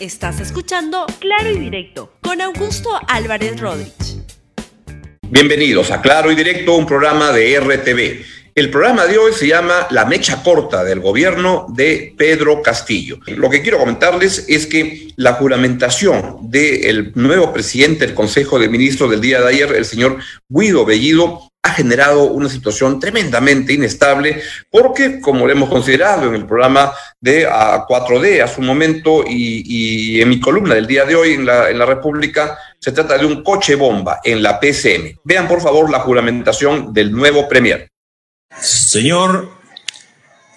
Estás escuchando Claro y Directo con Augusto Álvarez Rodríguez. Bienvenidos a Claro y Directo, un programa de RTV. El programa de hoy se llama La mecha corta del gobierno de Pedro Castillo. Lo que quiero comentarles es que la juramentación del nuevo presidente del Consejo de Ministros del día de ayer, el señor Guido Bellido, generado una situación tremendamente inestable porque, como lo hemos considerado en el programa de a 4D a su momento y, en mi columna del día de hoy en la, en la República, se trata de un coche bomba en la PCM. Vean, por favor, la juramentación del nuevo Premier. Señor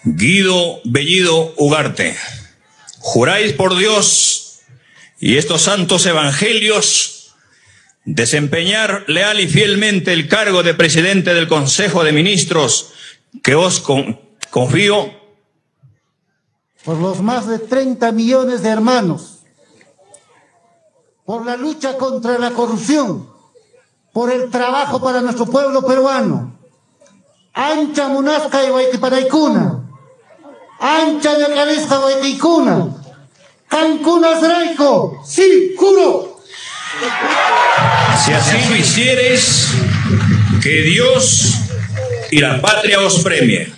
Guido Bellido Ugarte, juráis por Dios y estos santos evangelios desempeñar leal y fielmente el cargo de presidente del Consejo de Ministros que os confío. Por los más de 30 millones de hermanos, por la lucha contra la corrupción, por el trabajo para nuestro pueblo peruano. Ancha Munasca y Guaitiparaicuna, Ancha Yacalisca Guaiticuna, Cancún Azraico, sí, juro. Si así lo hicieres, que Dios y la patria os premie.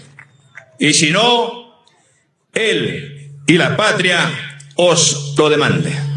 Y si no, Él y la patria os lo demande.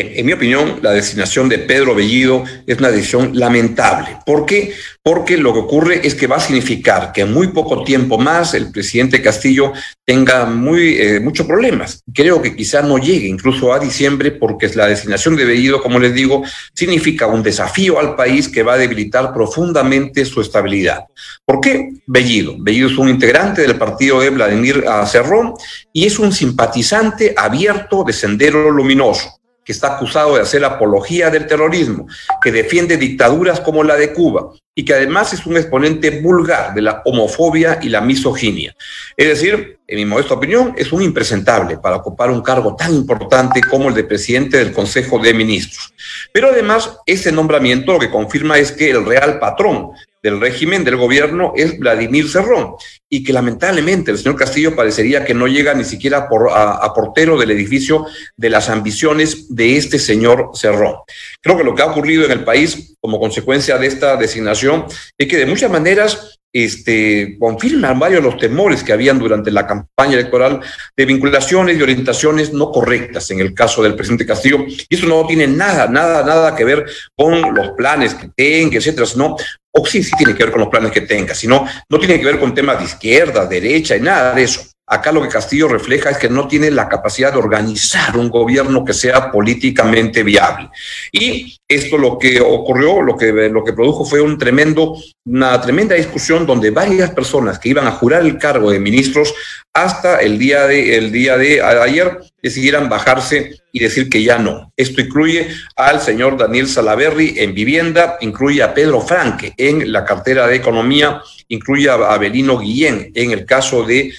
En mi opinión, la designación de Pedro Bellido es una decisión lamentable. ¿Por qué? Porque lo que ocurre es que va a significar que en muy poco tiempo más el presidente Castillo tenga muy, eh, muchos problemas. Creo que quizá no llegue incluso a diciembre porque la designación de Bellido, como les digo, significa un desafío al país que va a debilitar profundamente su estabilidad. ¿Por qué Bellido? Bellido es un integrante del partido de Vladimir Cerrón y es un simpatizante abierto de Sendero Luminoso que está acusado de hacer apología del terrorismo, que defiende dictaduras como la de Cuba y que además es un exponente vulgar de la homofobia y la misoginia. Es decir, en mi modesta opinión, es un impresentable para ocupar un cargo tan importante como el de presidente del Consejo de Ministros. Pero además, ese nombramiento lo que confirma es que el real patrón del régimen del gobierno es Vladimir Cerrón y que lamentablemente el señor Castillo parecería que no llega ni siquiera por, a, portero del edificio de las ambiciones de este señor Cerrón. Creo que lo que ha ocurrido en el país como consecuencia de esta designación es que de muchas maneras este, confirman varios los temores que habían durante la campaña electoral de vinculaciones y orientaciones no correctas en el caso del presidente Castillo. Y eso no tiene nada, nada, nada que ver con los planes que tenga, etcétera, sino o sí, sí tiene que ver con los planes que tenga, sino no tiene que ver con temas de izquierda, derecha y nada de eso. Acá lo que Castillo refleja es que no tiene la capacidad de organizar un gobierno que sea políticamente viable. Y esto lo que ocurrió, lo que, lo que produjo fue un tremendo, una tremenda discusión donde varias personas que iban a jurar el cargo de ministros hasta el día de, el día de ayer decidieran bajarse y decir que ya no. Esto incluye al señor Daniel Salaverri en vivienda, incluye a Pedro Franque en la cartera de economía, incluye a Abelino Guillén en el caso de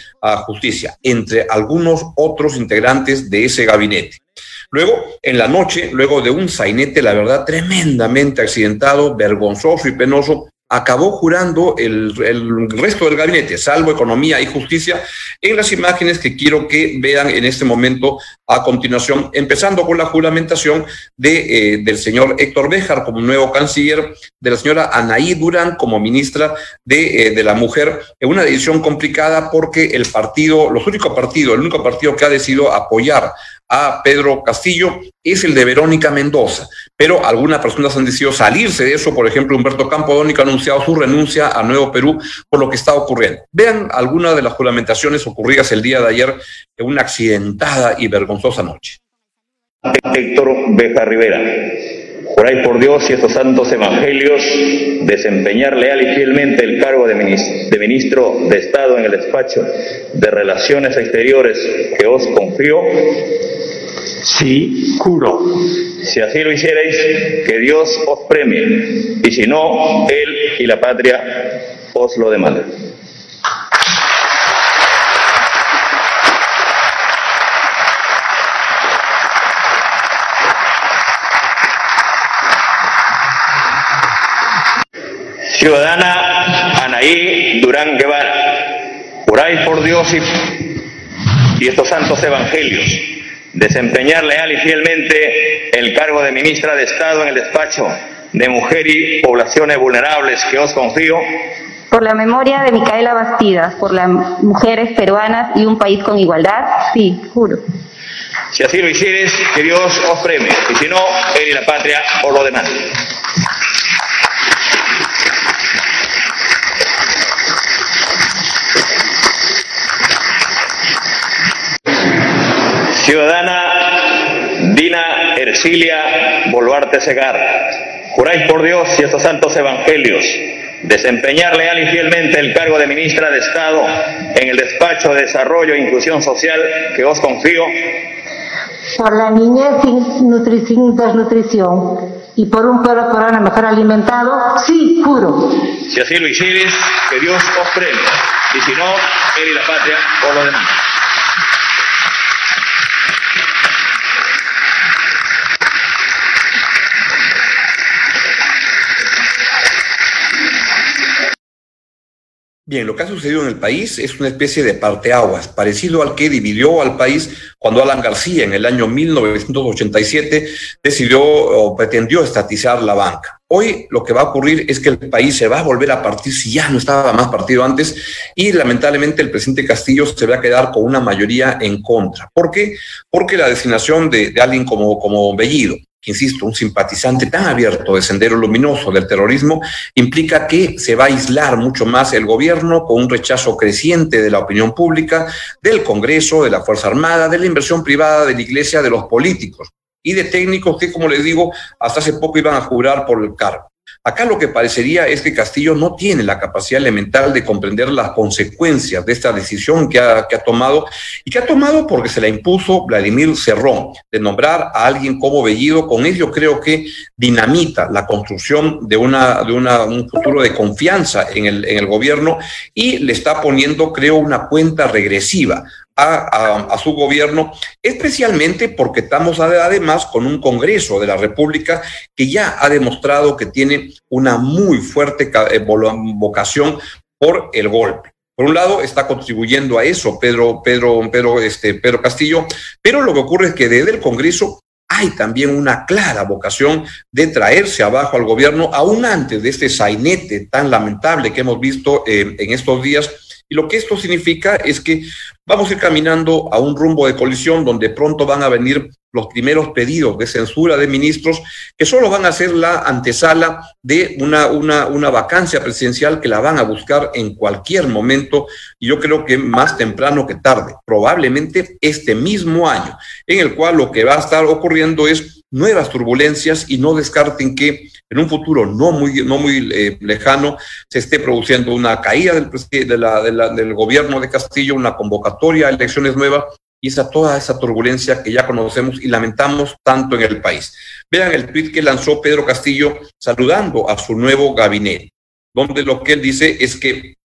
justicia, entre algunos otros integrantes de ese gabinete. Luego, en la noche, luego de un sainete, la verdad, tremendamente accidentado, vergonzoso y penoso, acabó jurando el, resto del gabinete, salvo economía y justicia, en las imágenes que quiero que vean en este momento a continuación, empezando con la juramentación de, eh, del señor Héctor Béjar como nuevo canciller, de la señora Anaí Durán como ministra de, eh, de la Mujer, en una decisión complicada porque el partido, los únicos partidos, el único partido que ha decidido apoyar a Pedro Castillo es el de Verónica Mendoza, pero algunas personas han decidido salirse de eso, por ejemplo, Humberto Campodónico ha anunciado su renuncia a Nuevo Perú por lo que está ocurriendo. Vean algunas de las juramentaciones ocurridas el día de ayer en una accidentada y vergonzosa noche. Héctor Beja Rivera, juráis por Dios y estos santos evangelios desempeñar leal y fielmente el cargo de ministro de Estado en el despacho de Relaciones Exteriores que os confío Sí, juro. Si así lo hicierais, que Dios os premie, y si no, Él y la patria os lo demanden. Ciudadana Anaí Durán Guevara juráis por Dios y estos santos evangelios desempeñar leal y fielmente el cargo de ministra de Estado en el despacho de Mujer y Poblaciones Vulnerables que os confío. Por la memoria de Micaela Bastidas, por las mujeres peruanas y un país con igualdad, sí, juro. Si así lo hicieres, que Dios os premie, y si no, Él y la patria os lo demanden. Ciudadana Dina Ercilia Boluarte Segar, juráis por Dios y estos santos evangelios desempeñar leal y fielmente el cargo de ministra de Estado en el despacho de Desarrollo e Inclusión Social que os confío. Por la niñez sin nutrición, desnutrición y por un pueblo corona mejor alimentado, sí, juro. Si así lo hicieres, que Dios os premie, y si no, Él y la patria os lo demás. Bien, lo que ha sucedido en el país es una especie de parteaguas, parecido al que dividió al país cuando Alan García en el año 1987 decidió o pretendió estatizar la banca. Hoy lo que va a ocurrir es que el país se va a volver a partir si ya no estaba más partido antes y lamentablemente el presidente Castillo se va a quedar con una mayoría en contra. ¿Por qué? Porque la designación de, alguien como, como Bellido, insisto, un simpatizante tan abierto de Sendero Luminoso del terrorismo, implica que se va a aislar mucho más el gobierno con un rechazo creciente de la opinión pública, del Congreso, de la Fuerza Armada, de la inversión privada, de la Iglesia, de los políticos y de técnicos que, como les digo, hasta hace poco iban a jurar por el cargo. Acá lo que parecería es que Castillo no tiene la capacidad elemental de comprender las consecuencias de esta decisión que ha, que ha, tomado y que ha tomado porque se la impuso Vladimir Cerrón de nombrar a alguien como Bellido. Con ello creo que dinamita la construcción de, una, de un futuro de confianza en el, en el gobierno y le está poniendo, creo, una cuenta regresiva a, su gobierno, especialmente porque estamos además con un Congreso de la República que ya ha demostrado que tiene una muy fuerte vocación por el golpe. Por un lado, está contribuyendo a eso Pedro, Pedro, Pedro, este, Pedro Castillo, pero lo que ocurre es que desde el Congreso hay también una clara vocación de traerse abajo al gobierno, aún antes de este sainete tan lamentable que hemos visto eh, en estos días y lo que esto significa es que vamos a ir caminando a un rumbo de colisión donde pronto van a venir los primeros pedidos de censura de ministros que solo van a ser la antesala de una, una, una vacancia presidencial que la van a buscar en cualquier momento y yo creo que más temprano que tarde, probablemente este mismo año, en el cual lo que va a estar ocurriendo es nuevas turbulencias y no descarten que en un futuro no muy, no muy eh, lejano se esté produciendo una caída del, del gobierno de Castillo, una convocatoria a elecciones nuevas y esa, toda esa turbulencia que ya conocemos y lamentamos tanto en el país. Vean el tweet que lanzó Pedro Castillo saludando a su nuevo gabinete, donde lo que él dice es que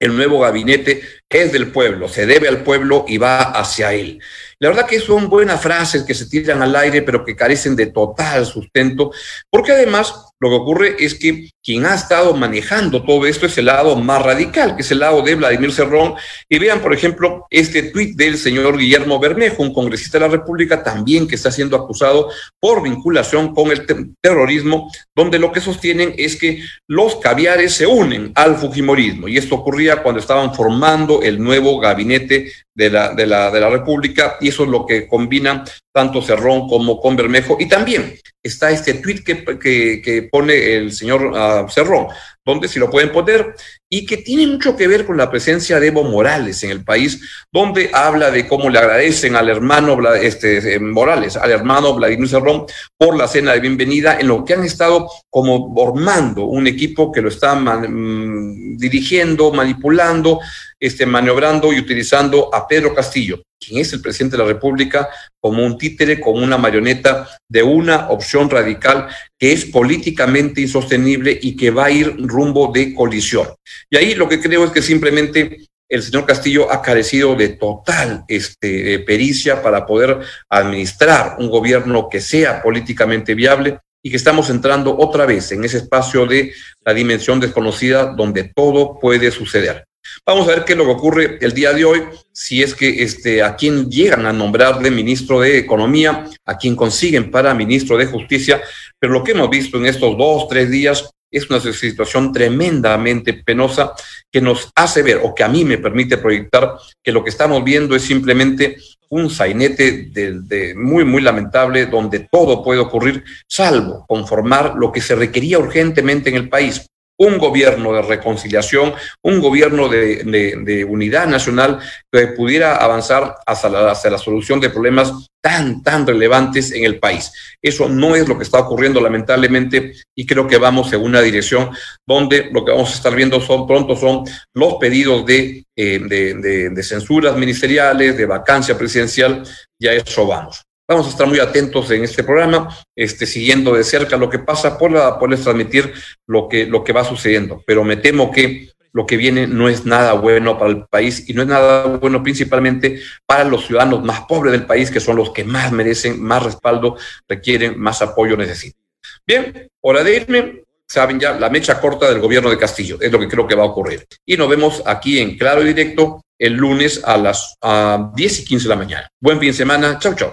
el nuevo gabinete es del pueblo, se debe al pueblo y va hacia él. La verdad que son buenas frases que se tiran al aire, pero que carecen de total sustento, porque además lo que ocurre es que quien ha estado manejando todo esto es el lado más radical, que es el lado de Vladimir Cerrón. Y vean, por ejemplo, este tuit del señor Guillermo Bermejo, un congresista de la República también que está siendo acusado por vinculación con el ter terrorismo, donde lo que sostienen es que los caviares se unen al Fujimorismo. Y esto ocurría cuando estaban formando el nuevo gabinete de la, de la, de la República, y eso es lo que combina tanto Cerrón como con Bermejo. Y también está este tuit que, que, que, pone el señor uh, Cerrón, donde si lo pueden poner, y que tiene mucho que ver con la presencia de Evo Morales en el país, donde habla de cómo le agradecen al hermano este, Morales, al hermano Vladimir Cerrón, por la cena de bienvenida, en lo que han estado como formando un equipo que lo está man, dirigiendo, manipulando, este, maniobrando y utilizando a Pedro Castillo, quien es el presidente de la República, como un títere, como una marioneta de una opción radical que es políticamente insostenible y que va a ir rumbo de colisión. Y ahí lo que creo es que simplemente el señor Castillo ha carecido de total este, pericia para poder administrar un gobierno que sea políticamente viable y que estamos entrando otra vez en ese espacio de la dimensión desconocida donde todo puede suceder. Vamos a ver qué es lo que ocurre el día de hoy, si es que este, a quién llegan a nombrar de ministro de Economía, a quién consiguen para ministro de Justicia, pero lo que hemos visto en estos dos, tres días es una situación tremendamente penosa que nos hace ver, o que a mí me permite proyectar, que lo que estamos viendo es simplemente un sainete de, muy, muy lamentable, donde todo puede ocurrir, salvo conformar lo que se requería urgentemente en el país, un gobierno de reconciliación, un gobierno de, unidad nacional que pudiera avanzar hacia la, hacia la, solución de problemas tan, tan relevantes en el país. Eso no es lo que está ocurriendo lamentablemente y creo que vamos en una dirección donde lo que vamos a estar viendo son, pronto son los pedidos de, eh, de, de censuras ministeriales, de vacancia presidencial, y a eso vamos. Vamos a estar muy atentos en este programa, este, siguiendo de cerca lo que pasa, por poderles transmitir lo que, lo que va sucediendo. Pero me temo que lo que viene no es nada bueno para el país y no es nada bueno principalmente para los ciudadanos más pobres del país, que son los que más merecen, más respaldo, requieren, más apoyo necesitan. Bien, hora de irme. Saben ya, la mecha corta del gobierno de Castillo es lo que creo que va a ocurrir. Y nos vemos aquí en Claro y Directo el lunes a las a 10 y 15 de la mañana. Buen fin de semana. Chau, chau.